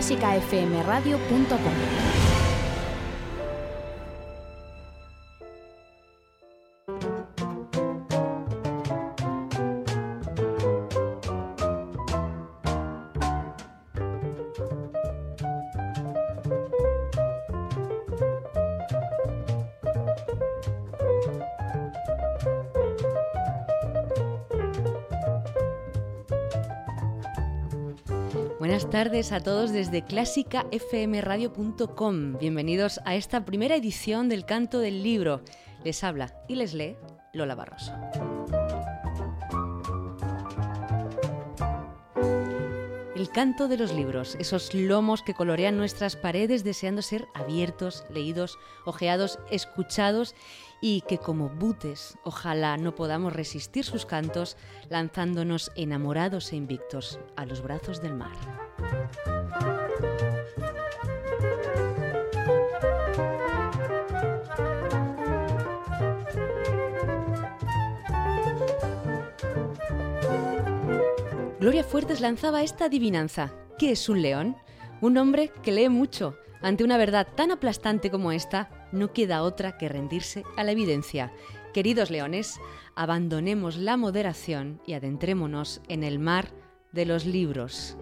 clásicafmradio.com. tardes a todos desde clásicafmradio.com. Bienvenidos a esta primera edición del Canto del Libro. Les habla y les lee Lola Barroso. El canto de los libros, esos lomos que colorean nuestras paredes deseando ser abiertos, leídos, ojeados, escuchados y que como butes ojalá no podamos resistir sus cantos lanzándonos enamorados e invictos a los brazos del mar. Gloria Fuertes lanzaba esta adivinanza. ¿Qué es un león? Un hombre que lee mucho. Ante una verdad tan aplastante como esta, no queda otra que rendirse a la evidencia. Queridos leones, abandonemos la moderación y adentrémonos en el mar de los libros.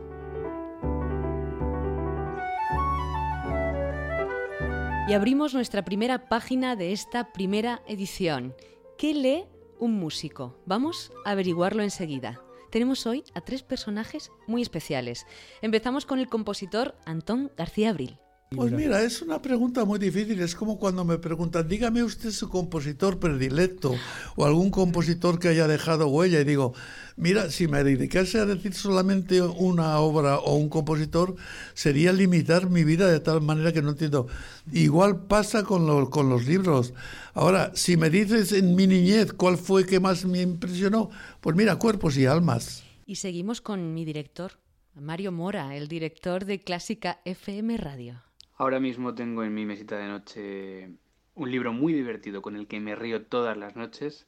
Y abrimos nuestra primera página de esta primera edición. ¿Qué lee un músico? Vamos a averiguarlo enseguida. Tenemos hoy a tres personajes muy especiales. Empezamos con el compositor Antón García Abril. Pues mira, es una pregunta muy difícil. Es como cuando me preguntan, dígame usted su compositor predilecto o algún compositor que haya dejado huella. Y digo, mira, si me dedicase a decir solamente una obra o un compositor, sería limitar mi vida de tal manera que no entiendo. Igual pasa con, con los libros. Ahora, si me dices en mi niñez cuál fue que más me impresionó, pues mira, cuerpos y almas. Y seguimos con mi director, Mario Mora, el director de Clásica FM Radio. Ahora mismo tengo en mi mesita de noche un libro muy divertido con el que me río todas las noches,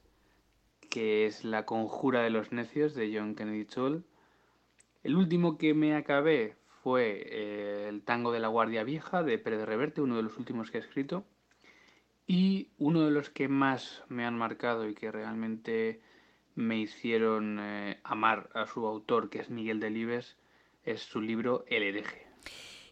que es La conjura de los necios de John Kennedy Toole. El último que me acabé fue eh, El tango de la guardia vieja de Pérez Reverte, uno de los últimos que he escrito. Y uno de los que más me han marcado y que realmente me hicieron eh, amar a su autor, que es Miguel Delibes, es su libro El hereje.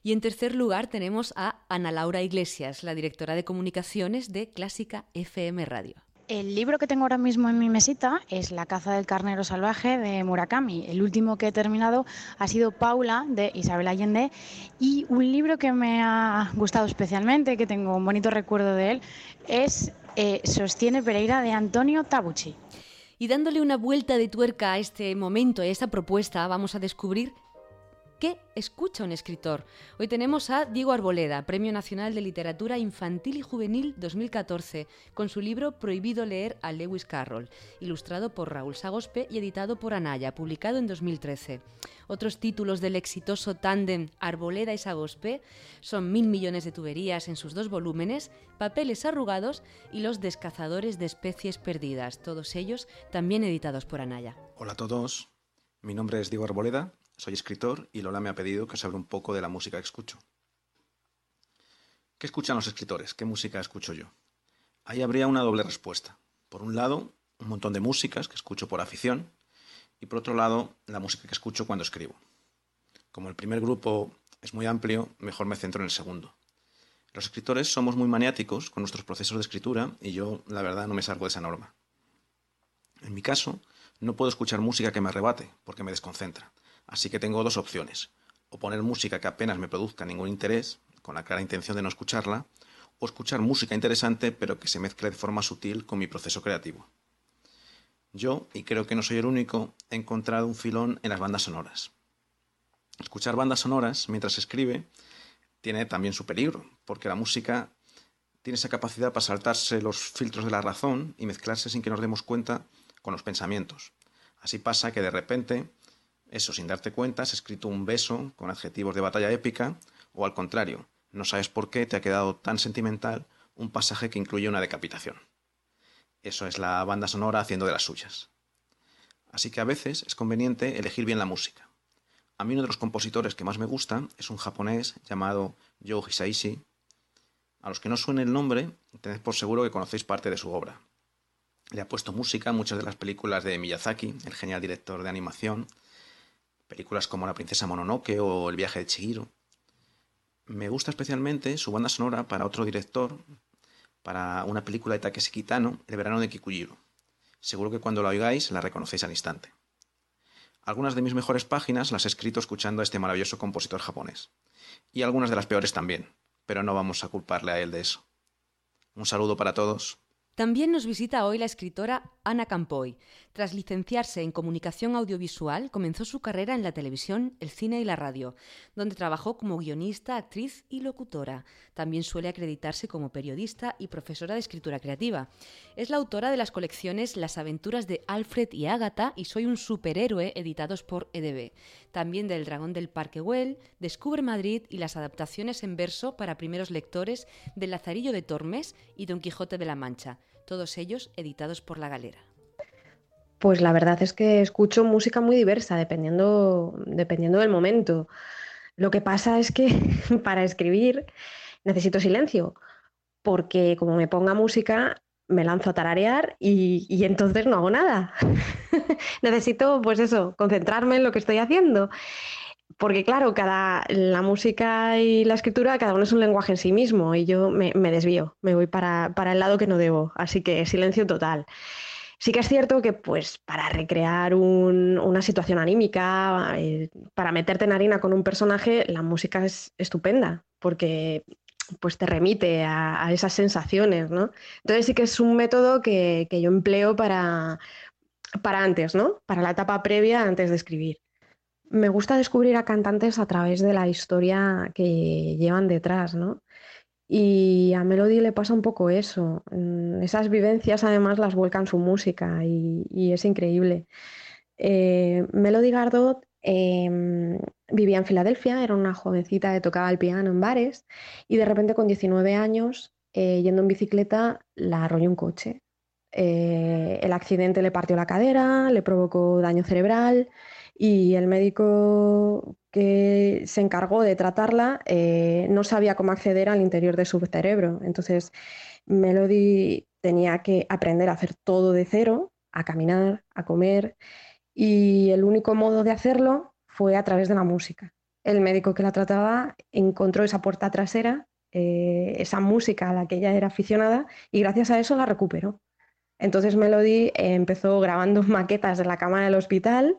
Y en tercer lugar tenemos a Ana Laura Iglesias, la directora de comunicaciones de Clásica FM Radio. El libro que tengo ahora mismo en mi mesita es La caza del carnero salvaje de Murakami. El último que he terminado ha sido Paula de Isabel Allende y un libro que me ha gustado especialmente, que tengo un bonito recuerdo de él, es eh, Sostiene Pereira de Antonio Tabucci. Y dándole una vuelta de tuerca a este momento, a esta propuesta, vamos a descubrir ¿Qué escucha un escritor? Hoy tenemos a Diego Arboleda, Premio Nacional de Literatura Infantil y Juvenil 2014, con su libro Prohibido leer a Lewis Carroll, ilustrado por Raúl Sagospe y editado por Anaya, publicado en 2013. Otros títulos del exitoso tándem Arboleda y Sagospe son Mil millones de tuberías en sus dos volúmenes, Papeles arrugados y Los descazadores de especies perdidas, todos ellos también editados por Anaya. Hola a todos, mi nombre es Diego Arboleda soy escritor y Lola me ha pedido que os hable un poco de la música que escucho. ¿Qué escuchan los escritores? ¿Qué música escucho yo? Ahí habría una doble respuesta. Por un lado, un montón de músicas que escucho por afición y por otro lado, la música que escucho cuando escribo. Como el primer grupo es muy amplio, mejor me centro en el segundo. Los escritores somos muy maniáticos con nuestros procesos de escritura y yo, la verdad, no me salgo de esa norma. En mi caso, no puedo escuchar música que me arrebate porque me desconcentra. Así que tengo dos opciones. O poner música que apenas me produzca ningún interés, con la clara intención de no escucharla, o escuchar música interesante pero que se mezcle de forma sutil con mi proceso creativo. Yo, y creo que no soy el único, he encontrado un filón en las bandas sonoras. Escuchar bandas sonoras mientras se escribe tiene también su peligro, porque la música tiene esa capacidad para saltarse los filtros de la razón y mezclarse sin que nos demos cuenta con los pensamientos. Así pasa que de repente eso, sin darte cuenta, has escrito un beso con adjetivos de batalla épica, o al contrario, no sabes por qué te ha quedado tan sentimental un pasaje que incluye una decapitación. Eso es la banda sonora haciendo de las suyas. Así que a veces es conveniente elegir bien la música. A mí uno de los compositores que más me gusta es un japonés llamado Joe Hisaishi. A los que no suene el nombre, tened por seguro que conocéis parte de su obra. Le ha puesto música a muchas de las películas de Miyazaki, el genial director de animación, películas como La princesa Mononoke o El viaje de Chihiro. Me gusta especialmente su banda sonora para otro director, para una película de Takeshi Kitano, El verano de Kikujiro. Seguro que cuando la oigáis la reconocéis al instante. Algunas de mis mejores páginas las he escrito escuchando a este maravilloso compositor japonés. Y algunas de las peores también, pero no vamos a culparle a él de eso. Un saludo para todos. También nos visita hoy la escritora Ana Campoy. Tras licenciarse en comunicación audiovisual, comenzó su carrera en la televisión, el cine y la radio, donde trabajó como guionista, actriz y locutora. También suele acreditarse como periodista y profesora de escritura creativa. Es la autora de las colecciones Las aventuras de Alfred y Ágata y Soy un superhéroe, editados por EDB. También del Dragón del Parque Güell, Descubre Madrid y las adaptaciones en verso para primeros lectores de Lazarillo de Tormes y Don Quijote de la Mancha todos ellos editados por La Galera. Pues la verdad es que escucho música muy diversa, dependiendo, dependiendo del momento. Lo que pasa es que para escribir necesito silencio, porque como me ponga música, me lanzo a tararear y, y entonces no hago nada. necesito, pues eso, concentrarme en lo que estoy haciendo porque claro, cada, la música y la escritura, cada uno es un lenguaje en sí mismo y yo me, desvío, me voy para, el lado que no debo, así que silencio total. Sí que es cierto que pues para recrear una situación anímica, eh, para meterte en harina con un personaje, la música es estupenda, porque pues te remite a, esas sensaciones, ¿no? Entonces sí que es un método que, que yo empleo para, para antes, ¿no? Para la etapa previa antes de escribir me gusta descubrir a cantantes a través de la historia que llevan detrás, ¿no? Y a Melody le pasa un poco eso. Mm, esas vivencias además las vuelca en su música y, es increíble. Eh, Melody Gardot em, vivía en Filadelfia, era una jovencita que tocaba el piano en bares y de repente con 19 años, eh, yendo en bicicleta, la arrolló un coche. Eh, el accidente le partió la cadera, le provocó daño cerebral y el médico se encargó de tratarla eh, no sabía cómo acceder al interior de su cerebro. Entonces, Melody tenía que aprender a hacer todo de cero, a caminar, a comer, y el único modo de hacerlo fue a través de la música. El médico que la trataba encontró esa puerta trasera, eh, esa música a la que ella era aficionada, y gracias a eso la recuperó. Entonces Melody empezó grabando maquetas de la cama del hospital,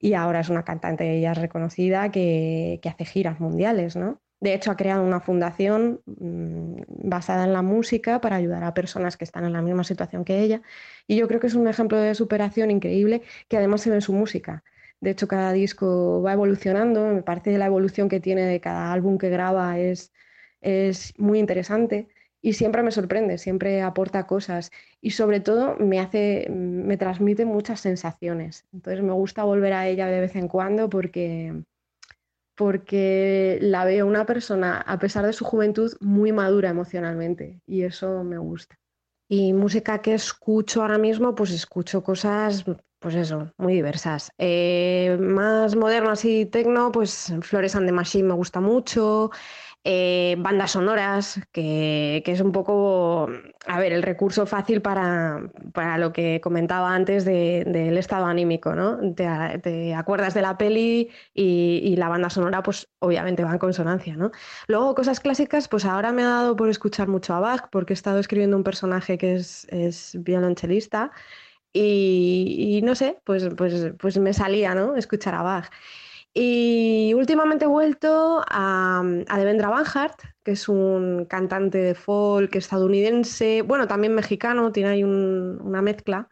y ahora es una cantante ya reconocida que, hace giras mundiales, ¿no? De hecho, ha creado una fundación mm, basada en la música para ayudar a personas que están en la misma situación que ella. Y yo creo que es un ejemplo de superación increíble que además se ve en su música. De hecho, cada disco va evolucionando. Me parece que la evolución que tiene de cada álbum que graba es, es muy interesante y siempre me sorprende, siempre aporta cosas y sobre todo me hace, me transmite muchas sensaciones. Entonces me gusta volver a ella de vez en cuando porque, porque la veo una persona, a pesar de su juventud, muy madura emocionalmente y eso me gusta. Y música que escucho ahora mismo, pues escucho cosas, pues eso, muy diversas. Eh, más modernas y tecno, pues Flores and the Machine me gusta mucho. Eh, bandas sonoras, que, es un poco, a ver, el recurso fácil para, lo que comentaba antes del estado anímico, ¿no? Te, acuerdas de la peli y, la banda sonora, pues obviamente va en consonancia, ¿no? Luego, cosas clásicas, pues ahora me ha dado por escuchar mucho a Bach, porque he estado escribiendo un personaje que es, es violonchelista y, no sé, pues, pues, pues me salía, ¿no? Escuchar a Bach. Y últimamente he vuelto a, a Devendra Banhart, que es un cantante de folk estadounidense, bueno, también mexicano, tiene ahí una mezcla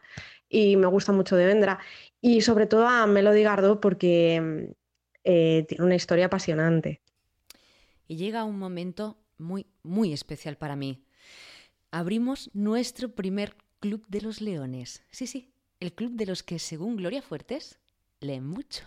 y me gusta mucho Devendra. Y sobre todo a Melody Gardot porque eh, tiene una historia apasionante. Y llega un momento muy, muy especial para mí. Abrimos nuestro primer Club de los Leones. Sí, sí, el club de los que, según Gloria Fuertes, leen mucho.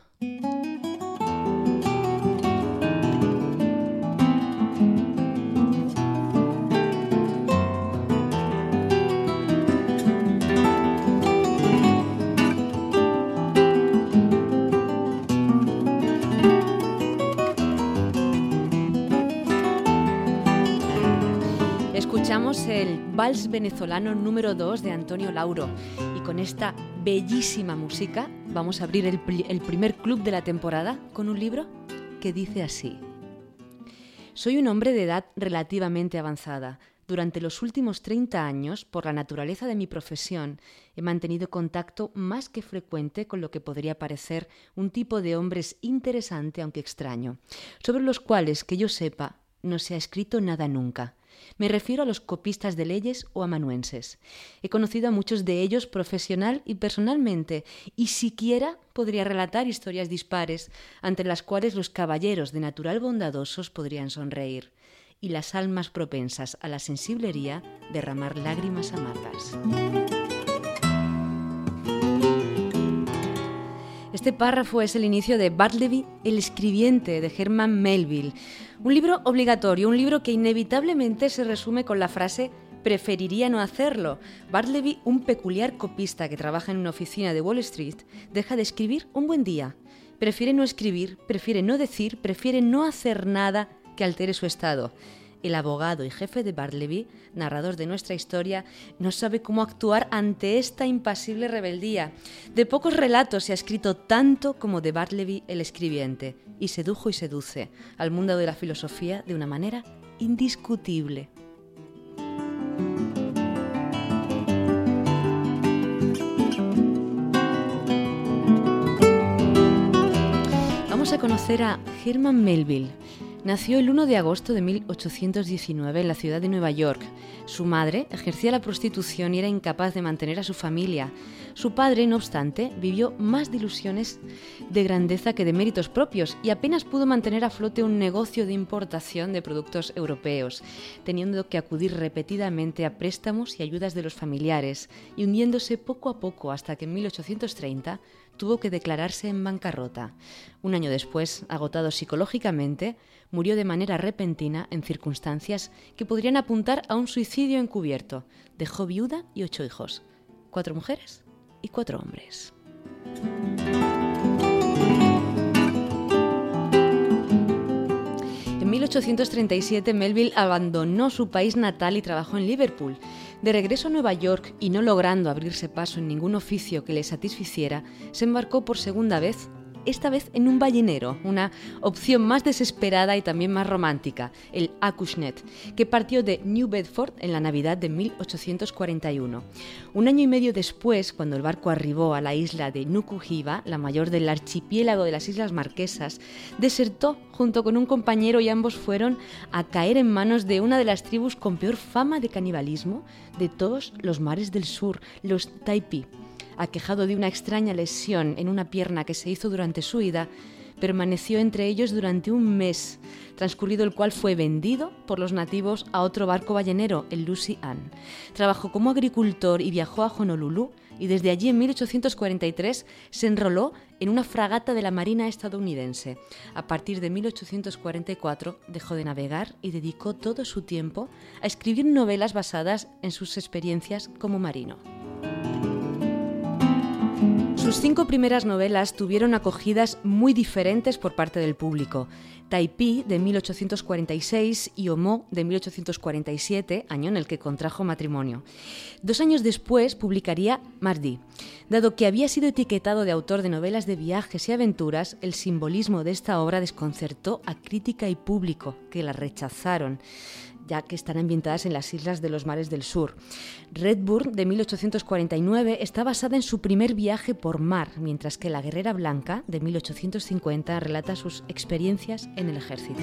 Vals venezolano número 2 de Antonio Lauro. Y con esta bellísima música vamos a abrir el, el primer club de la temporada con un libro que dice así. Soy un hombre de edad relativamente avanzada. Durante los últimos 30 años, por la naturaleza de mi profesión, he mantenido contacto más que frecuente con lo que podría parecer un tipo de hombres interesante aunque extraño, sobre los cuales, que yo sepa, no se ha escrito nada nunca. Me refiero a los copistas de leyes o amanuenses. He conocido a muchos de ellos profesional y personalmente, y siquiera podría relatar historias dispares, ante las cuales los caballeros de natural bondadosos podrían sonreír, y las almas propensas a la sensiblería derramar lágrimas amargas. Este párrafo es el inicio de Bartleby, el escribiente de Herman Melville, un libro obligatorio, un libro que inevitablemente se resume con la frase preferiría no hacerlo. Bartleby, un peculiar copista que trabaja en una oficina de Wall Street, deja de escribir un buen día. Prefiere no escribir, prefiere no decir, prefiere no hacer nada que altere su estado el abogado y jefe de Bartleby, narrador de nuestra historia, no sabe cómo actuar ante esta impasible rebeldía. De pocos relatos se ha escrito tanto como de Bartleby el escribiente, y sedujo y seduce al mundo de la filosofía de una manera indiscutible. Vamos a conocer a Herman Melville. Nació el 1 de agosto de 1819 en la ciudad de Nueva York. Su madre ejercía la prostitución y era incapaz de mantener a su familia. Su padre, no obstante, vivió más de de grandeza que de méritos propios y apenas pudo mantener a flote un negocio de importación de productos europeos, teniendo que acudir repetidamente a préstamos y ayudas de los familiares y hundiéndose poco a poco hasta que en 1830 tuvo que declararse en bancarrota. Un año después, agotado psicológicamente, murió de manera repentina en circunstancias que podrían apuntar a un suicidio encubierto. Dejó viuda y ocho hijos, cuatro mujeres y cuatro hombres. En 1837 Melville abandonó su país natal y trabajó en Liverpool. De regreso a Nueva York y no logrando abrirse paso en ningún oficio que le satisficiera, se embarcó por segunda vez esta vez en un ballenero, una opción más desesperada y también más romántica, el Acushnet, que partió de New Bedford en la Navidad de 1841. Un año y medio después, cuando el barco arribó a la isla de Nukuhiva, la mayor del archipiélago de las Islas Marquesas, desertó junto con un compañero y ambos fueron a caer en manos de una de las tribus con peor fama de canibalismo de todos los mares del sur, los Taipi aquejado de una extraña lesión en una pierna que se hizo durante su ida, permaneció entre ellos durante un mes, transcurrido el cual fue vendido por los nativos a otro barco ballenero, el Lucy Ann. Trabajó como agricultor y viajó a Honolulu y desde allí en 1843 se enroló en una fragata de la Marina estadounidense. A partir de 1844 dejó de navegar y dedicó todo su tiempo a escribir novelas basadas en sus experiencias como marino. Sus cinco primeras novelas tuvieron acogidas muy diferentes por parte del público. Taipí, de 1846, y Homo, de 1847, año en el que contrajo matrimonio. Dos años después publicaría Mardi. Dado que había sido etiquetado de autor de novelas de viajes y aventuras, el simbolismo de esta obra desconcertó a crítica y público, que la rechazaron ya que están ambientadas en las islas de los mares del sur. Redburn, de 1849, está basada en su primer viaje por mar, mientras que La Guerrera Blanca, de 1850, relata sus experiencias en el ejército.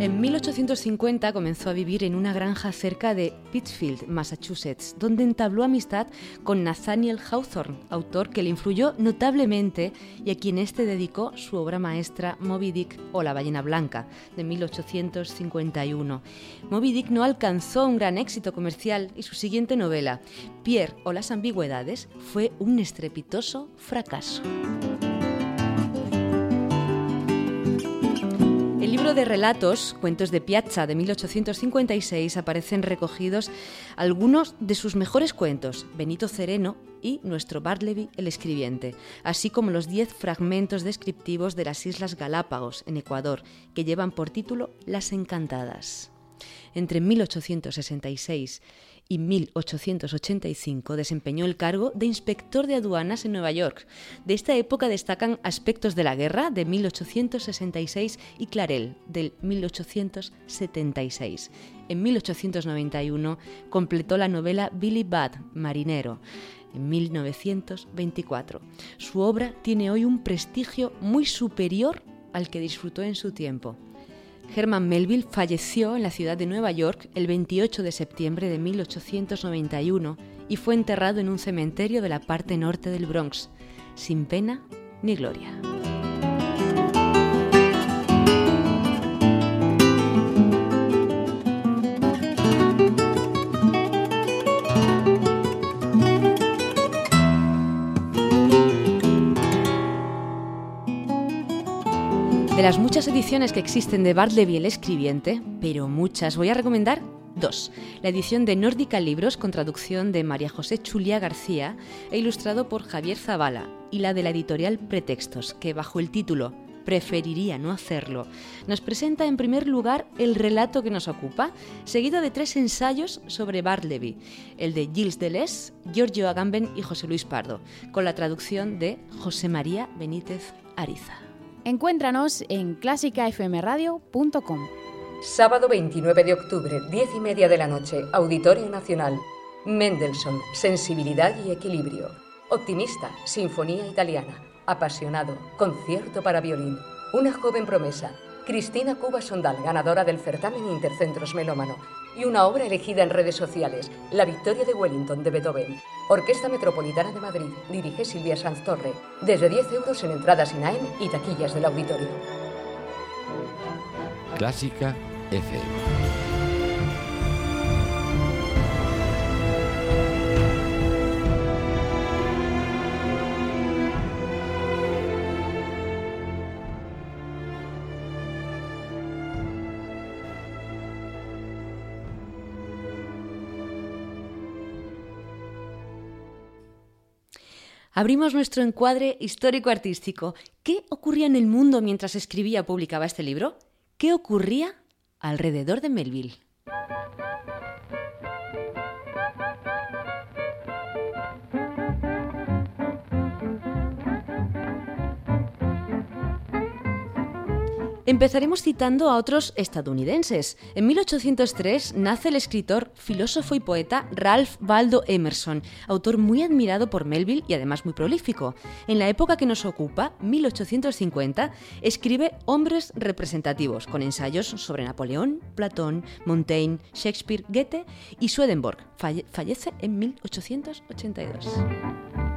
En 1850 comenzó a vivir en una granja cerca de Pittsfield, Massachusetts, donde entabló amistad con Nathaniel Hawthorne, autor que le influyó notablemente y a quien éste dedicó su obra maestra Moby Dick o La ballena blanca, de 1851. Moby Dick no alcanzó un gran éxito comercial y su siguiente novela, Pierre o las ambigüedades, fue un estrepitoso fracaso. De relatos, Cuentos de Piazza de 1856, aparecen recogidos algunos de sus mejores cuentos, Benito Cereno y Nuestro Bartleby el escribiente, así como los diez fragmentos descriptivos de las Islas Galápagos, en Ecuador, que llevan por título Las Encantadas. Entre 1866 y 1885 desempeñó el cargo de inspector de aduanas en Nueva York. De esta época destacan aspectos de la guerra de 1866 y Clarel del 1876. En 1891 completó la novela Billy Budd, Marinero, en 1924. Su obra tiene hoy un prestigio muy superior al que disfrutó en su tiempo. Herman Melville falleció en la ciudad de Nueva York el 28 de septiembre de 1891 y fue enterrado en un cementerio de la parte norte del Bronx, sin pena ni gloria. De las muchas ediciones que existen de Bartleby el escribiente, pero muchas, voy a recomendar dos. La edición de Nórdica Libros con traducción de María José Chulia García e ilustrado por Javier Zavala y la de la editorial Pretextos, que bajo el título Preferiría no hacerlo, nos presenta en primer lugar el relato que nos ocupa, seguido de tres ensayos sobre Bartleby, el de Gilles Deleuze, Giorgio Agamben y José Luis Pardo, con la traducción de José María Benítez Ariza. Encuéntranos en clásicafmradio.com. Sábado 29 de octubre, 10 y media de la noche, Auditorio Nacional. Mendelssohn, Sensibilidad y Equilibrio. Optimista, Sinfonía Italiana. Apasionado, Concierto para Violín. Una joven promesa, Cristina Cuba Sondal, ganadora del certamen Intercentros Melómano. Y una obra elegida en redes sociales, La Victoria de Wellington de Beethoven. Orquesta Metropolitana de Madrid, dirige Silvia Sanz Torre. Desde 10 euros en entradas INAEM y taquillas del auditorio. Clásica FM. Abrimos nuestro encuadre histórico-artístico. ¿Qué ocurría en el mundo mientras escribía o publicaba este libro? ¿Qué ocurría alrededor de Melville? Empezaremos citando a otros estadounidenses. En 1803 nace el escritor, filósofo y poeta Ralph Waldo Emerson, autor muy admirado por Melville y además muy prolífico. En la época que nos ocupa, 1850, escribe Hombres representativos, con ensayos sobre Napoleón, Platón, Montaigne, Shakespeare, Goethe y Swedenborg. fallece en 1882.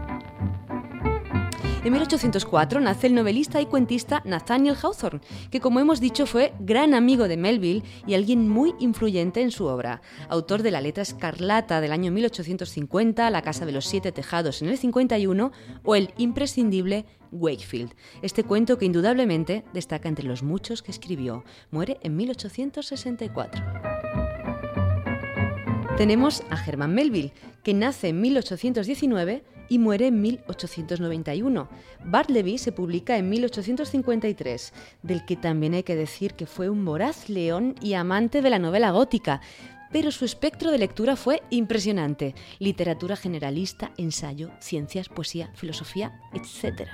En 1804 nace el novelista y cuentista Nathaniel Hawthorne, que como hemos dicho fue gran amigo de Melville y alguien muy influyente en su obra. Autor de La letra escarlata del año 1850, La casa de los siete tejados en el 51 o el imprescindible Wakefield. Este cuento que indudablemente destaca entre los muchos que escribió. Muere en 1864. Tenemos a Herman Melville, que nace en 1819 y muere en 1891. Bartleby se publica en 1853, del que también hay que decir que fue un voraz león y amante de la novela gótica, pero su espectro de lectura fue impresionante. Literatura generalista, ensayo, ciencias, poesía, filosofía, etc.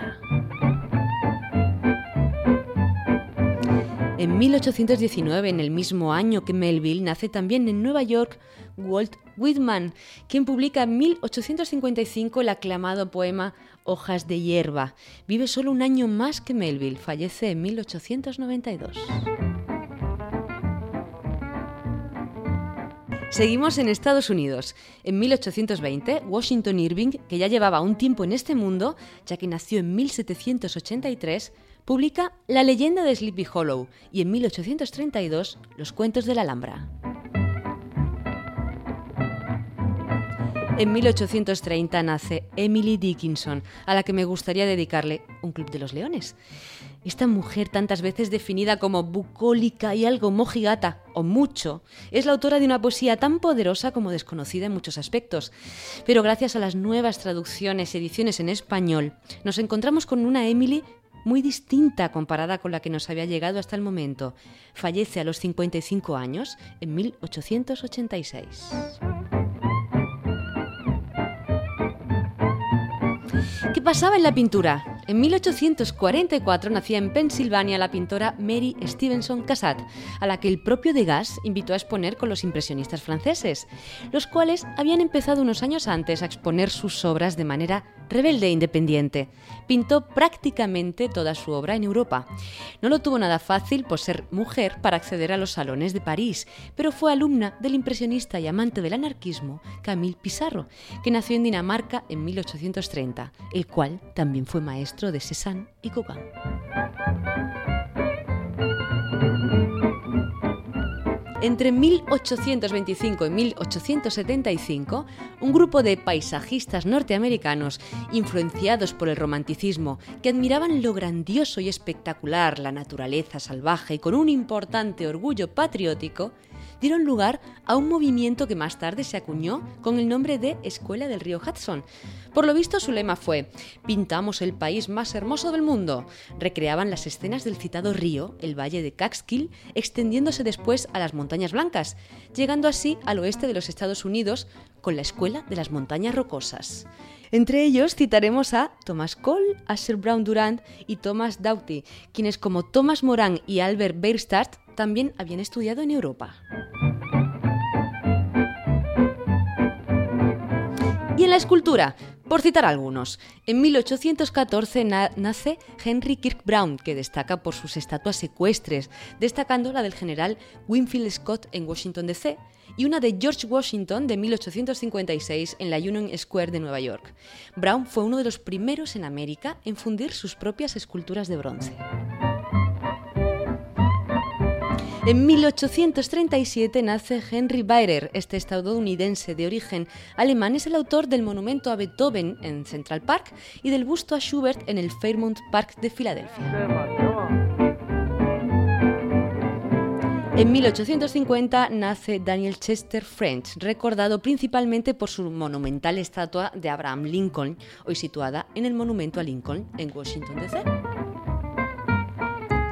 En 1819, en el mismo año que Melville, nace también en Nueva York Walt Whitman, quien publica en 1855 el aclamado poema Hojas de hierba. Vive solo un año más que Melville, fallece en 1892. Seguimos en Estados Unidos. En 1820, Washington Irving, que ya llevaba un tiempo en este mundo, ya que nació en 1783, publica La leyenda de Sleepy Hollow y en 1832 Los cuentos de la Alhambra. En 1830 nace Emily Dickinson, a la que me gustaría dedicarle un Club de los Leones. Esta mujer tantas veces definida como bucólica y algo mojigata, o mucho, es la autora de una poesía tan poderosa como desconocida en muchos aspectos. Pero gracias a las nuevas traducciones y ediciones en español, nos encontramos con una Emily muy distinta comparada con la que nos había llegado hasta el momento. Fallece a los 55 años en 1886. ¿Qué pasaba en la pintura? En 1844 nacía en Pensilvania la pintora Mary Stevenson Cassatt, a la que el propio Degas invitó a exponer con los impresionistas franceses, los cuales habían empezado unos años antes a exponer sus obras de manera rebelde e independiente. Pintó prácticamente toda su obra en Europa. No lo tuvo nada fácil por ser mujer para acceder a los salones de París, pero fue alumna del impresionista y amante del anarquismo Camille Pissarro, que nació en Dinamarca en 1830, el cual también fue maestro de Cézanne y Gauguin. Entre 1825 y 1875, un grupo de paisajistas norteamericanos, influenciados por el romanticismo, que admiraban lo grandioso y espectacular, la naturaleza salvaje y con un importante orgullo patriótico, dieron lugar a un movimiento que más tarde se acuñó con el nombre de Escuela del Río Hudson. Por lo visto su lema fue Pintamos el país más hermoso del mundo. Recreaban las escenas del citado río, el valle de Catskill, extendiéndose después a las Montañas Blancas, llegando así al oeste de los Estados Unidos con la Escuela de las Montañas Rocosas. Entre ellos citaremos a Thomas Cole, Asher Brown Durant y Thomas Doughty, quienes como Thomas Moran y Albert Bierstadt también habían estudiado en Europa. Y en la escultura, por citar algunos, en 1814 nace Henry Kirk Brown, que destaca por sus estatuas secuestres, destacando la del general Winfield Scott en Washington DC y una de George Washington de 1856 en la Union Square de Nueva York. Brown fue uno de los primeros en América en fundir sus propias esculturas de bronce. En 1837 nace Henry Bayer, este estadounidense de origen alemán es el autor del monumento a Beethoven en Central Park y del busto a Schubert en el Fairmount Park de Filadelfia. En 1850 nace Daniel Chester French, recordado principalmente por su monumental estatua de Abraham Lincoln, hoy situada en el Monumento a Lincoln en Washington, D.C.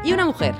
Y una mujer,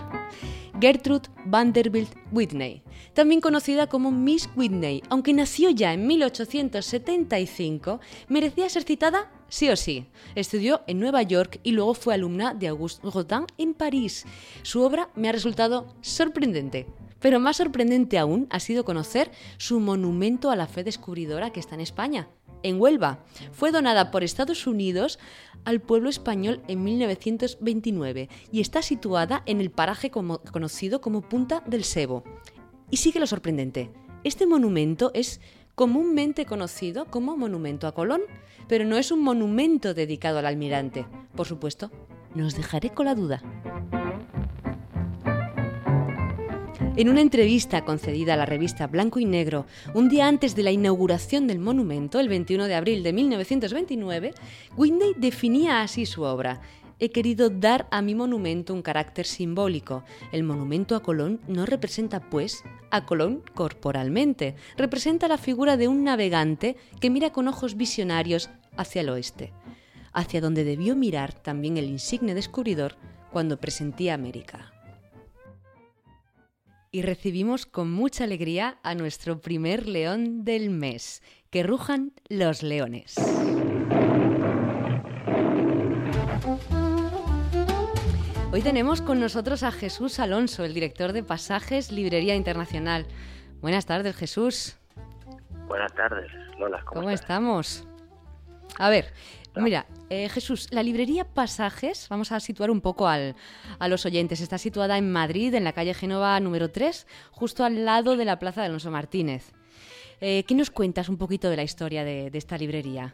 Gertrude Vanderbilt Whitney, también conocida como Miss Whitney, aunque nació ya en 1875, merecía ser citada sí o sí. Estudió en Nueva York y luego fue alumna de Auguste Rodin en París. Su obra me ha resultado sorprendente. Pero más sorprendente aún ha sido conocer su monumento a la fe descubridora que está en España, en Huelva. Fue donada por Estados Unidos al pueblo español en 1929 y está situada en el paraje conocido como Punta del Sebo. Y sigue lo sorprendente. Este monumento es comúnmente conocido como Monumento a Colón, pero no es un monumento dedicado al almirante. Por supuesto, nos dejaré con la duda. En una entrevista concedida a la revista Blanco y Negro un día antes de la inauguración del monumento, el 21 de abril de 1929, Whitney definía así su obra. He querido dar a mi monumento un carácter simbólico. El monumento a Colón no representa, pues, a Colón corporalmente, representa la figura de un navegante que mira con ojos visionarios hacia el oeste, hacia donde debió mirar también el insigne descubridor cuando presentía América y recibimos con mucha alegría a nuestro primer león del mes. Que rujan los leones. Hoy tenemos con nosotros a Jesús Alonso, el director de Pasajes Librería Internacional. Buenas tardes, Jesús. Buenas tardes, Lola. ¿Cómo, estamos? A ver, Mira, eh, Jesús, la librería Pasajes, vamos a situar un poco al, a los oyentes, está situada en Madrid, en la calle Génova número 3, justo al lado de la Plaza de Alonso Martínez. Eh, ¿Qué nos cuentas un poquito de la historia de, esta librería?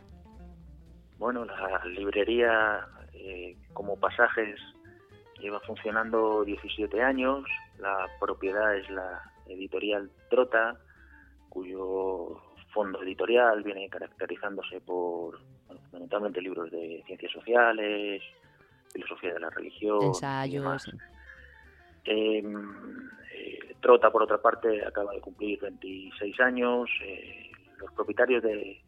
Bueno, la librería eh, como Pasajes lleva funcionando 17 años, la propiedad es la editorial Trota, cuyo fondo editorial viene caracterizándose por fundamentalmente libros de ciencias sociales, filosofía de la religión. Ensayos. Em, eh, Trota, por otra parte, acaba de cumplir 26 años. Eh, los propietarios de,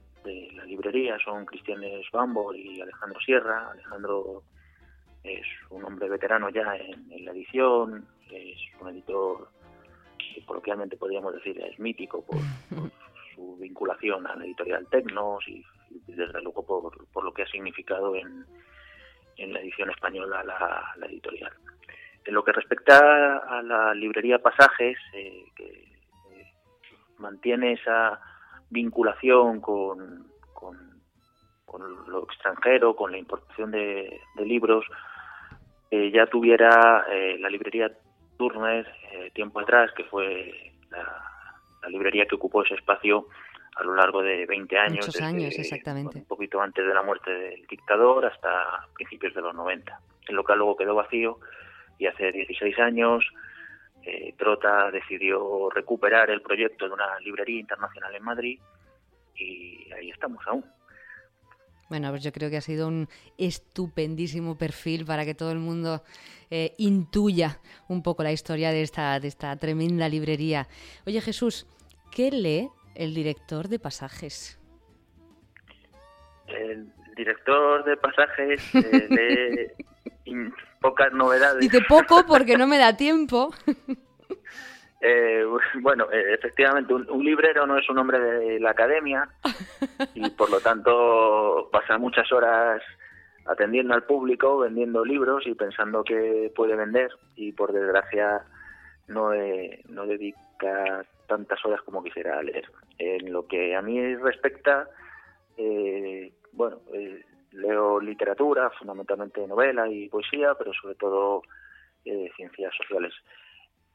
la librería son Cristianes Bambo y Alejandro Sierra. Alejandro es un hombre veterano ya en, la edición, es un editor que coloquialmente podríamos decir es mítico por, su vinculación a la editorial Tecnos y, desde luego por, lo que ha significado en, la edición española la editorial. En lo que respecta a la librería Pasajes, eh, que eh, mantiene esa vinculación con, con, lo extranjero, con la importación de, libros, eh, ya tuviera la librería Turner tiempo atrás, que fue la, librería que ocupó ese espacio a lo largo de 20 años. Muchos años, exactamente. Un poquito antes de la muerte del dictador hasta principios de los 90. El local luego quedó vacío y hace 16 años eh, Trota decidió recuperar el proyecto de una librería internacional en Madrid y ahí estamos aún. Bueno, pues yo creo que ha sido un estupendísimo perfil para que todo el mundo eh, intuya un poco la historia de esta, de esta tremenda librería. Oye Jesús, ¿qué lee el director de pasajes? El director de pasajes eh, lee pocas novedades. Dice poco porque no me da tiempo. Eh, bueno, eh, efectivamente, un, librero no es un hombre de la academia y por lo tanto pasa muchas horas atendiendo al público, vendiendo libros y pensando que puede vender y por desgracia no, no dedica tantas horas como quisiera leer. En lo que a mí respecta, eh, bueno, leo literatura, fundamentalmente novela y poesía, pero sobre todo eh, ciencias sociales.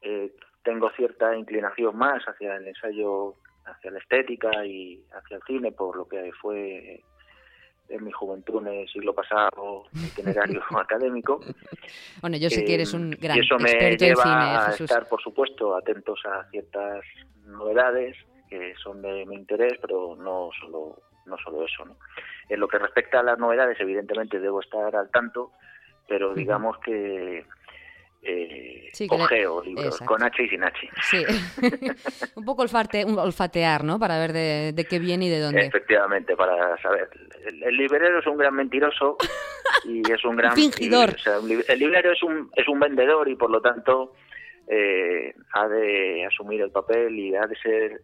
Eh, tengo cierta inclinación más hacia el ensayo, hacia la estética y hacia el cine, por lo que fue en mi juventud en el siglo pasado itinerario académico. Bueno, yo sé que eres un gran y eso me lleva a estar, por supuesto, atentos a ciertas novedades que son de mi interés, pero no solo no solo eso. ¿no? En lo que respecta a las novedades, evidentemente debo estar al tanto, pero digamos que eh, ojeo libros, con H y sin H. Sí, un poco olfatear, ¿no? Para ver de, qué viene y de dónde. Efectivamente, para saber. El, librero es un gran mentiroso y es un gran... Fingidor. el librero es un, es un vendedor y por lo tanto eh, ha de asumir el papel y ha de ser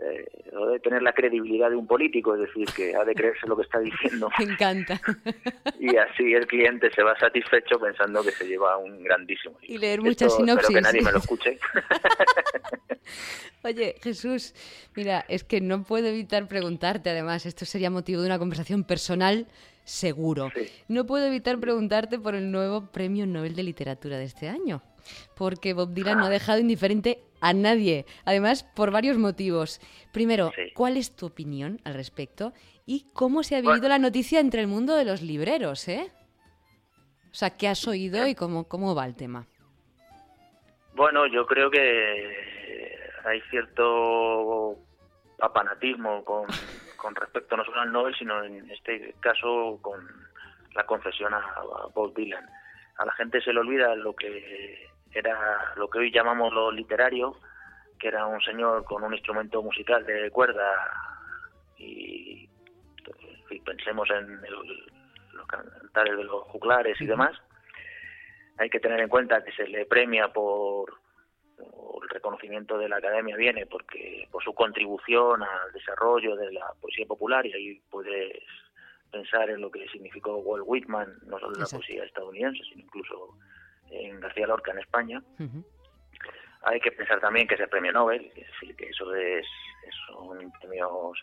eh, de tener la credibilidad de un político, es decir, que ha de creerse lo que está diciendo. Me encanta. Y así el cliente se va satisfecho pensando que se lleva un grandísimo Y leer muchas sinopsis. Espero que nadie me lo escuche. Oye, Jesús, mira, es que no puedo evitar preguntarte, además, esto sería motivo de una conversación personal seguro. No puedo evitar preguntarte por el nuevo Premio Nobel de Literatura de este año, porque Bob Dylan no ha dejado indiferente a nadie, además por varios motivos. Primero, ¿cuál es tu opinión al respecto? ¿Y cómo se ha vivido la noticia entre el mundo de los libreros, eh? O sea, ¿qué has oído y cómo, cómo va el tema? Bueno, yo creo que hay cierto apanatismo con, con respecto no solo al Nobel, sino en este caso con la concesión a, Bob Dylan. A la gente se le olvida lo que era lo que hoy llamamos lo literario, que era un señor con un instrumento musical de cuerda y, pensemos en los cantares de los juglares y demás. Hay que tener en cuenta que se le premia por, el reconocimiento de la academia viene porque por su contribución al desarrollo de la poesía popular y ahí puedes pensar en lo que significó Walt Whitman, no solo en la poesía estadounidense, sino incluso en García Lorca en España. Hay que pensar también que es el premio Nobel, es decir, que eso es, son premios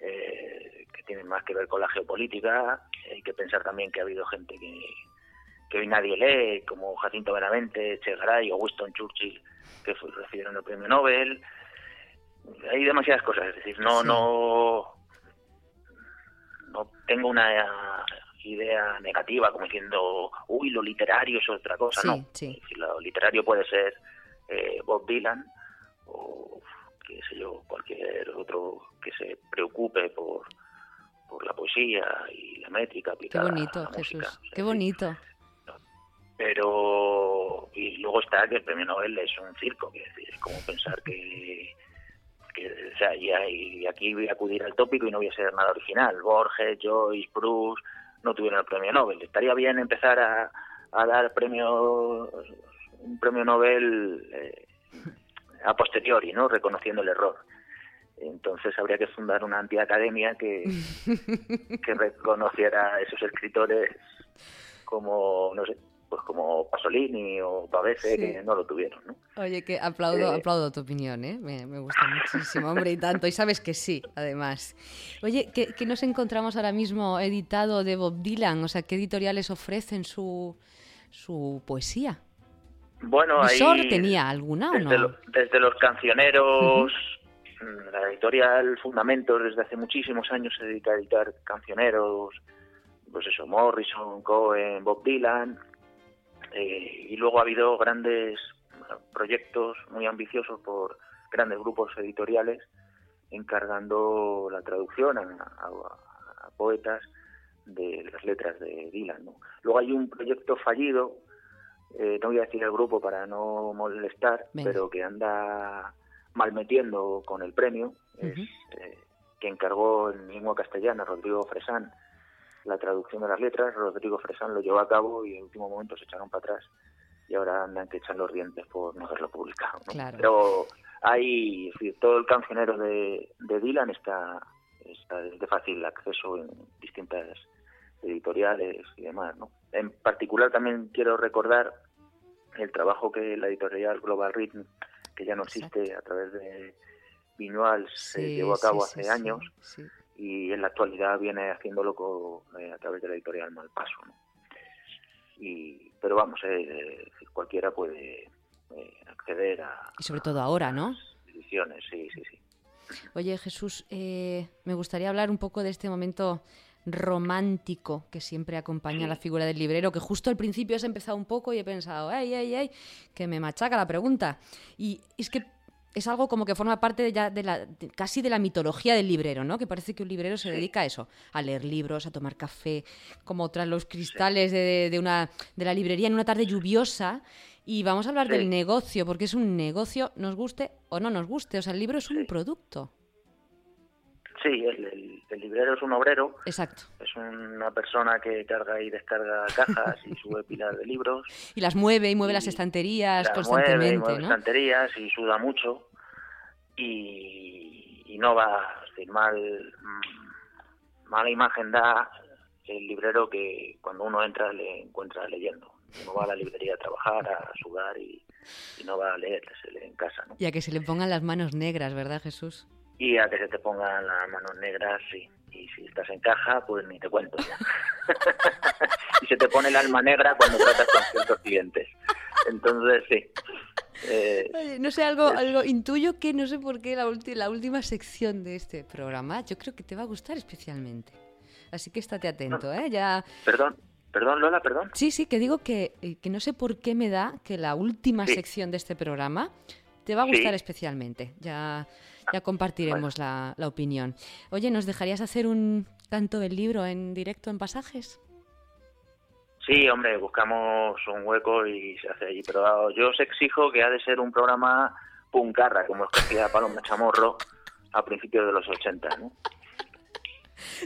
eh, que tienen más que ver con la geopolítica. Hay que pensar también que ha habido gente que, que hoy nadie lee, como Jacinto Benavente, Che Garay o Winston Churchill, que recibieron el premio Nobel. Hay demasiadas cosas, es decir, no, no, no tengo una idea negativa, como diciendo, uy, lo literario es otra cosa, no. lo literario puede ser eh, Bob Dylan o, qué sé yo, cualquier otro que se preocupe por, por la poesía y la métrica Qué bonito, Jesús, qué bonito. pero y luego está que el premio Nobel es un circo, es, como pensar que, que o sea, y, aquí voy a acudir al tópico y no voy a ser nada original. Borges, Joyce, Bruce no tuvieron el premio Nobel. Estaría bien empezar a, a dar premio un premio Nobel eh, a posteriori, ¿no? Reconociendo el error. Entonces habría que fundar una antiacademia que, que reconociera a esos escritores como, no sé, pues como Pasolini o Pavese, que no lo tuvieron, ¿no? Oye, que aplaudo, eh, aplaudo tu opinión, ¿eh? Me, gusta muchísimo, hombre, y tanto. Y sabes que sí, además. Oye, ¿qué, nos encontramos ahora mismo editado de Bob Dylan? O sea, ¿qué editoriales ofrecen su, su poesía? Bueno, ahí... tenía alguna o no? desde los cancioneros... Mm, la editorial Fundamentos desde hace muchísimos años se dedica a editar cancioneros, pues eso, Morrison, Cohen, Bob Dylan, eh, y luego ha habido grandes proyectos muy ambiciosos por grandes grupos editoriales encargando la traducción a, poetas de las letras de Dylan. Luego hay un proyecto fallido, eh, no voy a decir el grupo para no molestar, pero que anda malmetiendo con el premio, es, eh, que encargó en lengua castellana Rodrigo Fresán la traducción de las letras, Rodrigo Fresán lo llevó a cabo y en último momento se echaron para atrás y ahora andan que echan los dientes por no haberlo publicado. Pero hay, todo el cancionero de, de Dylan está, está de fácil acceso en distintas editoriales y demás. ¿no? En particular también quiero recordar el trabajo que la editorial Global Rhythm, que ya no existe a través de Viñual, se llevó a cabo hace años y en la actualidad viene haciéndolo con, eh, a través de la editorial Malpaso. ¿no? Y, pero vamos, eh, eh cualquiera puede eh, acceder a... Y sobre todo ahora, ¿no? Ediciones, sí, sí, sí. Oye, Jesús, me gustaría hablar un poco de este momento romántico que siempre acompaña a la figura del librero, que justo al principio has empezado un poco y he pensado, ay, ay, ay, que me machaca la pregunta. Y es que es algo como que forma parte ya de la, casi de la mitología del librero, ¿no? Que parece que un librero se dedica a eso, a leer libros, a tomar café, como tras los cristales de, una, de la librería en una tarde lluviosa. Y vamos a hablar del negocio, porque es un negocio, nos guste o no nos guste. O sea, el libro es un producto. Sí, el, el, librero es un obrero. Exacto. Es una persona que carga y descarga cajas y sube pilas de libros. Y las mueve y mueve las estanterías constantemente, mueve, mueve estanterías y suda mucho. Y, no va, sin mal, mm, mala imagen da el librero que cuando uno entra le encuentra leyendo. Uno va a la librería a trabajar, a sudar y, no va a leer, se lee en casa. ¿no? Y a que se le pongan las manos negras, ¿verdad, Jesús? Y a que se te pongan las manos negras, sí. Y si estás en caja, pues ni te cuento ya. y se te pone el alma negra cuando tratas con ciertos clientes. Entonces, sí. Eh, no sé, algo, algo intuyo que no sé por qué la, la última sección de este programa, yo creo que te va a gustar especialmente. Así que estate atento, ¿eh? Ya... Perdón, perdón, Lola, perdón. Sí, sí, que digo que, eh, que no sé por qué me da que la última sección de este programa te va a gustar especialmente. Ya ya compartiremos la, opinión. Oye, ¿nos dejarías hacer un canto del libro en directo en pasajes? Sí, hombre, buscamos un hueco y se hace allí. Pero yo os exijo que ha de ser un programa puncarra, como que hacía Paloma Chamorro a principios de los 80, ¿no?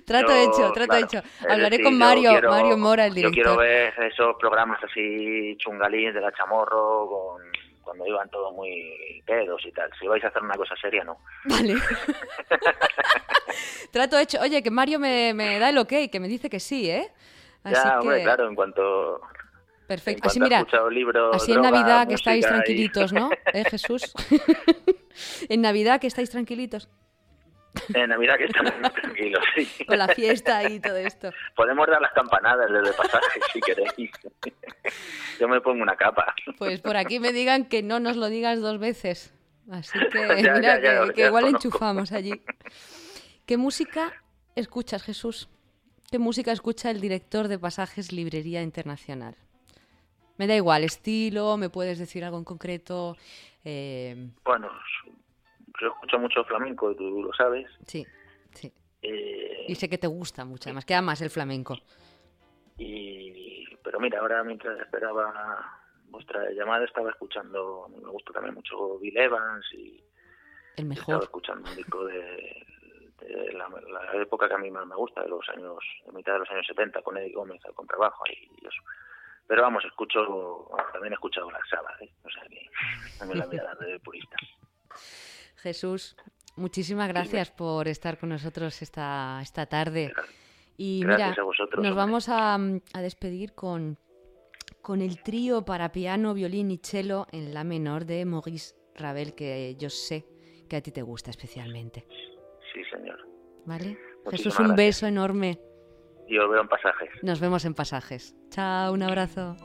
Trato hecho, trato hecho. Hablaré con Mario, Mario Mora, el director. Yo quiero ver esos programas así chungalín de la Chamorro con cuando iban todos muy pedos y tal. Si vais a hacer una cosa seria, no. Vale. Trato hecho. Oye, que Mario me, da el ok, que me dice que sí, ¿eh? ya, hombre, claro, en cuanto... Perfecto. así mira, así en Navidad que estáis tranquilitos, ¿no? ¿Eh, Jesús? en Navidad que estáis tranquilitos. En Navidad que estamos tranquilos, sí. Con la fiesta y todo esto. Podemos dar las campanadas desde pasaje si queréis. Yo me pongo una capa. Pues por aquí me digan que no nos lo digas dos veces. Así que mira que, igual enchufamos allí. ¿Qué música escuchas, Jesús? ¿Qué música escucha el director de Pasajes Librería Internacional? Me da igual, estilo, me puedes decir algo en concreto. Eh... Bueno, yo escucho mucho flamenco, tú lo sabes. Sí, sí. Eh, y sé que te gusta mucho, además que amas el flamenco. Y pero mira, ahora mientras esperaba vuestra llamada estaba escuchando, me gusta también mucho Bill Evans y el mejor. estaba escuchando un disco de, de la, la, época que a mí más me gusta, de los años, de mitad de los años 70, con Eddie Gómez al contrabajo y eso. Pero vamos, escucho, también he escuchado la Sabbath, ¿eh? o sea que también la mirada de purista. Jesús, muchísimas gracias por estar con nosotros esta, esta tarde. Y mira, nos vamos a, a, despedir con, con el trío para piano, violín y cello en la menor de Maurice Ravel, que yo sé que a ti te gusta especialmente. Sí, señor. ¿Vale? Jesús, un beso enorme. Y os veo en pasajes. Nos vemos en pasajes. Chao, un abrazo.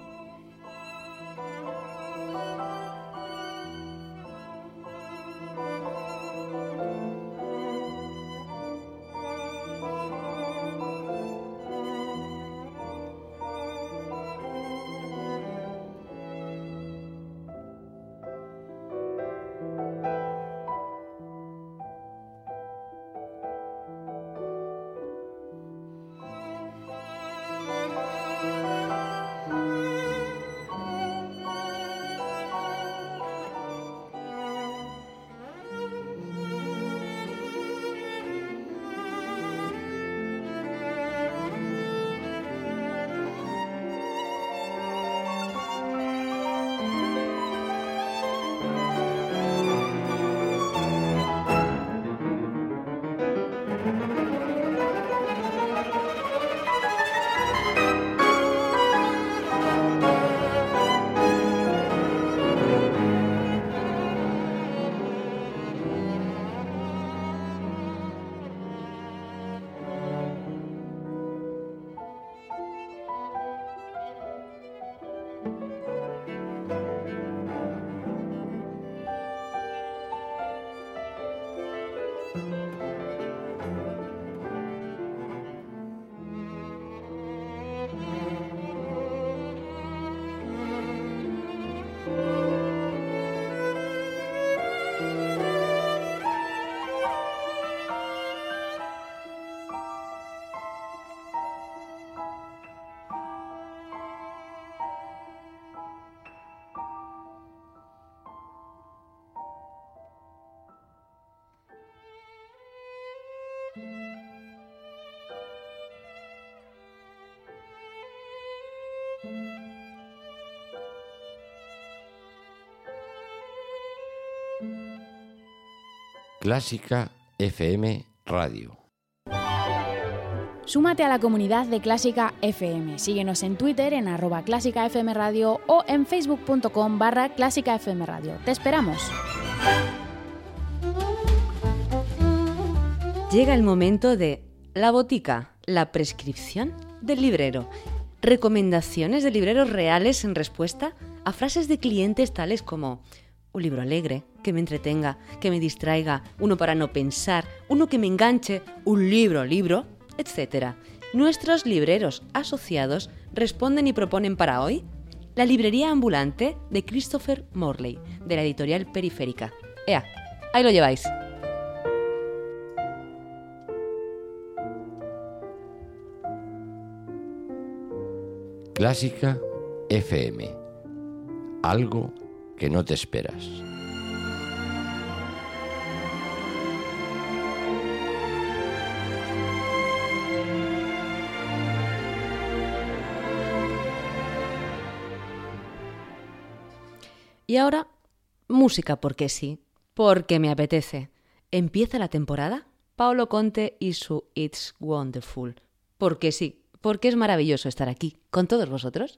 Clásica FM Radio. Súmate a la comunidad de Clásica FM. Síguenos en Twitter en arroba Clásica FM Radio o en facebook.com barra Clásica FM Radio. Te esperamos. Llega el momento de La Botica, la prescripción del librero. Recomendaciones de libreros reales en respuesta a frases de clientes tales como un libro alegre, que me entretenga, que me distraiga, uno para no pensar, uno que me enganche, un libro, libro, etc. Nuestros libreros asociados responden y proponen para hoy la librería ambulante de Christopher Morley, de la editorial Periférica. Ea, ahí lo lleváis. Clásica FM. Algo que no te esperas. Y ahora, música porque sí, porque me apetece. Empieza la temporada, Paolo Conte y su It's Wonderful. Porque sí, porque es maravilloso estar aquí con todos vosotros.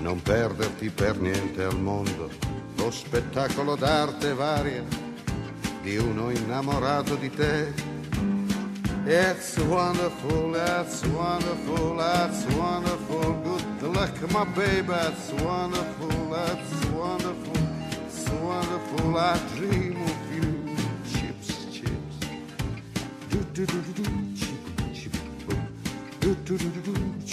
non perderti per niente al mondo. Lo spettacolo d'arte varia di uno innamorato di te. It's wonderful, it's wonderful, it's wonderful. Good luck, my baby, it's wonderful, it's wonderful, it's wonderful. I dream of you. Chips, chips. Do do do do do. Chip, chip. Do do do do do.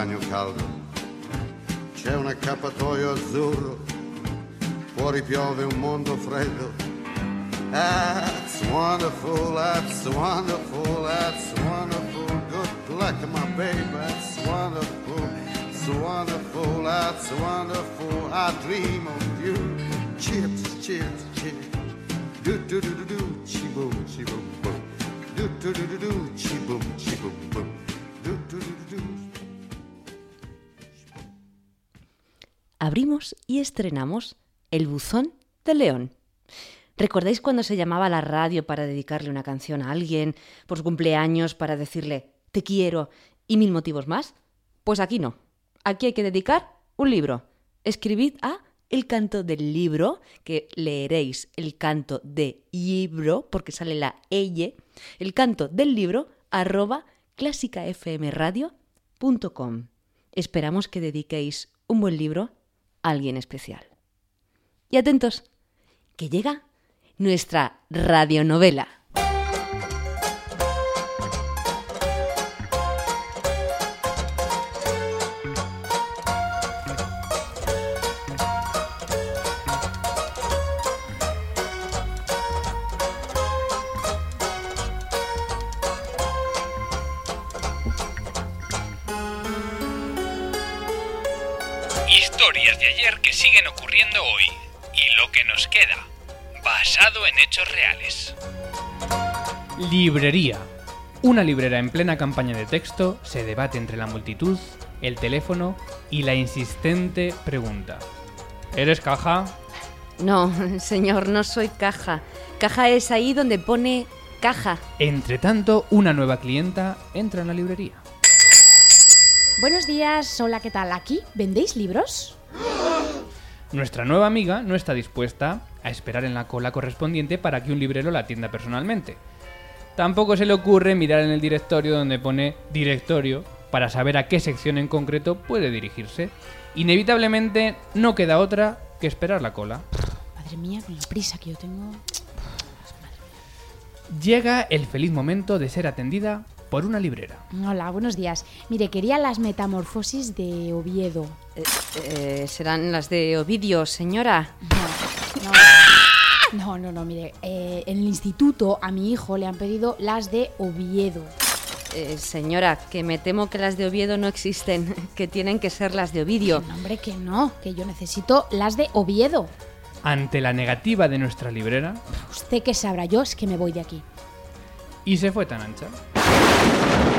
Bagno caldo. C'è un accappatoio azzurro, fuori piove un mondo freddo. That's wonderful, that's wonderful, that's wonderful. Good luck, my baby, that's wonderful, it's wonderful, that's wonderful. I dream of you. Chips, chips, chips. Do do do do do, chi boom, chi boom boom. Do do do do do, chi boom, chi boom boom. Do do do do do. Abrimos y estrenamos El buzón de León. ¿Recordáis cuando se llamaba a la radio para dedicarle una canción a alguien, por su cumpleaños, para decirle te quiero y mil motivos más? Pues aquí no. Aquí hay que dedicar un libro. Escribid a El canto del libro, que leeréis el canto de libro, porque sale la elle, el canto del libro, arroba clásicafmradio.com. Esperamos que dediquéis un buen libro alguien especial. Y atentos, que llega nuestra radionovela. Ayer que siguen ocurriendo hoy y lo que nos queda, basado en hechos reales. Librería. Una librera en plena campaña de texto se debate entre la multitud, el teléfono y la insistente pregunta. ¿Eres caja? No, señor, no soy caja. Caja es ahí donde pone caja. Entre tanto, una nueva clienta entra en la librería. Buenos días, hola, ¿qué tal? ¿Aquí vendéis libros? Nuestra nueva amiga no está dispuesta a esperar en la cola correspondiente para que un librero la atienda personalmente. Tampoco se le ocurre mirar en el directorio donde pone directorio para saber a qué sección en concreto puede dirigirse. Inevitablemente no queda otra que esperar la cola. Madre mía, con la prisa que yo tengo. Llega el feliz momento de ser atendida por una librera. Hola, buenos días. Mire, quería las metamorfosis de Oviedo. Eh, eh, serán las de Ovidio, señora. No, no, no, no, mire. eh, en el instituto a mi hijo le han pedido las de Oviedo. Eh, señora, que me temo que las de Oviedo no existen, que tienen que ser las de Ovidio. No, hombre, que no, que yo necesito las de Oviedo. Ante la negativa de nuestra librera, Usted que sabrá, yo es que me voy de aquí. y se fue tan ancha. Thank you.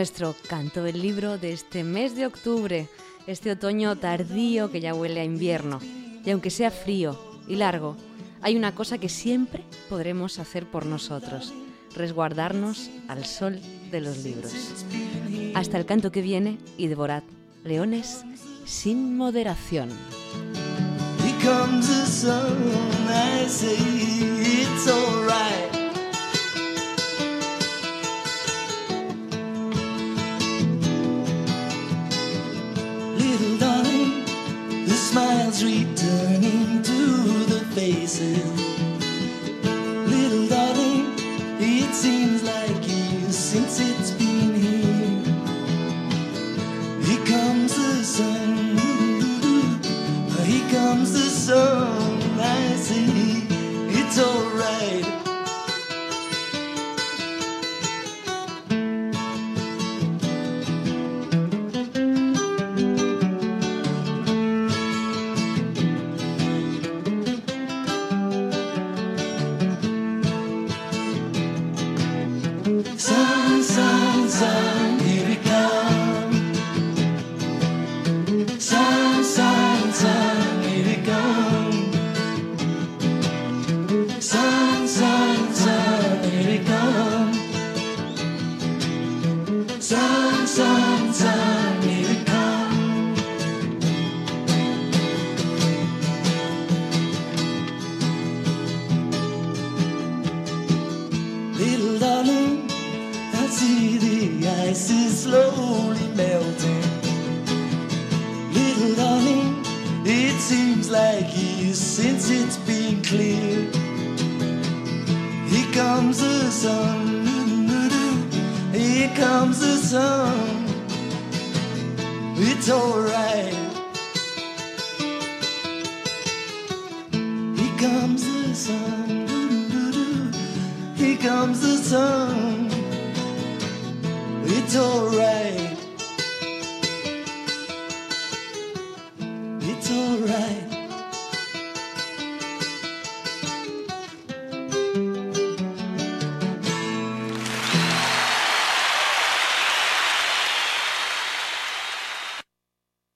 Nuestro canto del libro de este mes de octubre, este otoño tardío que ya huele a invierno. Y aunque sea frío y largo, hay una cosa que siempre podremos hacer por nosotros, resguardarnos al sol de los libros. Hasta el canto que viene y devorad leones sin moderación. Returning to the faces.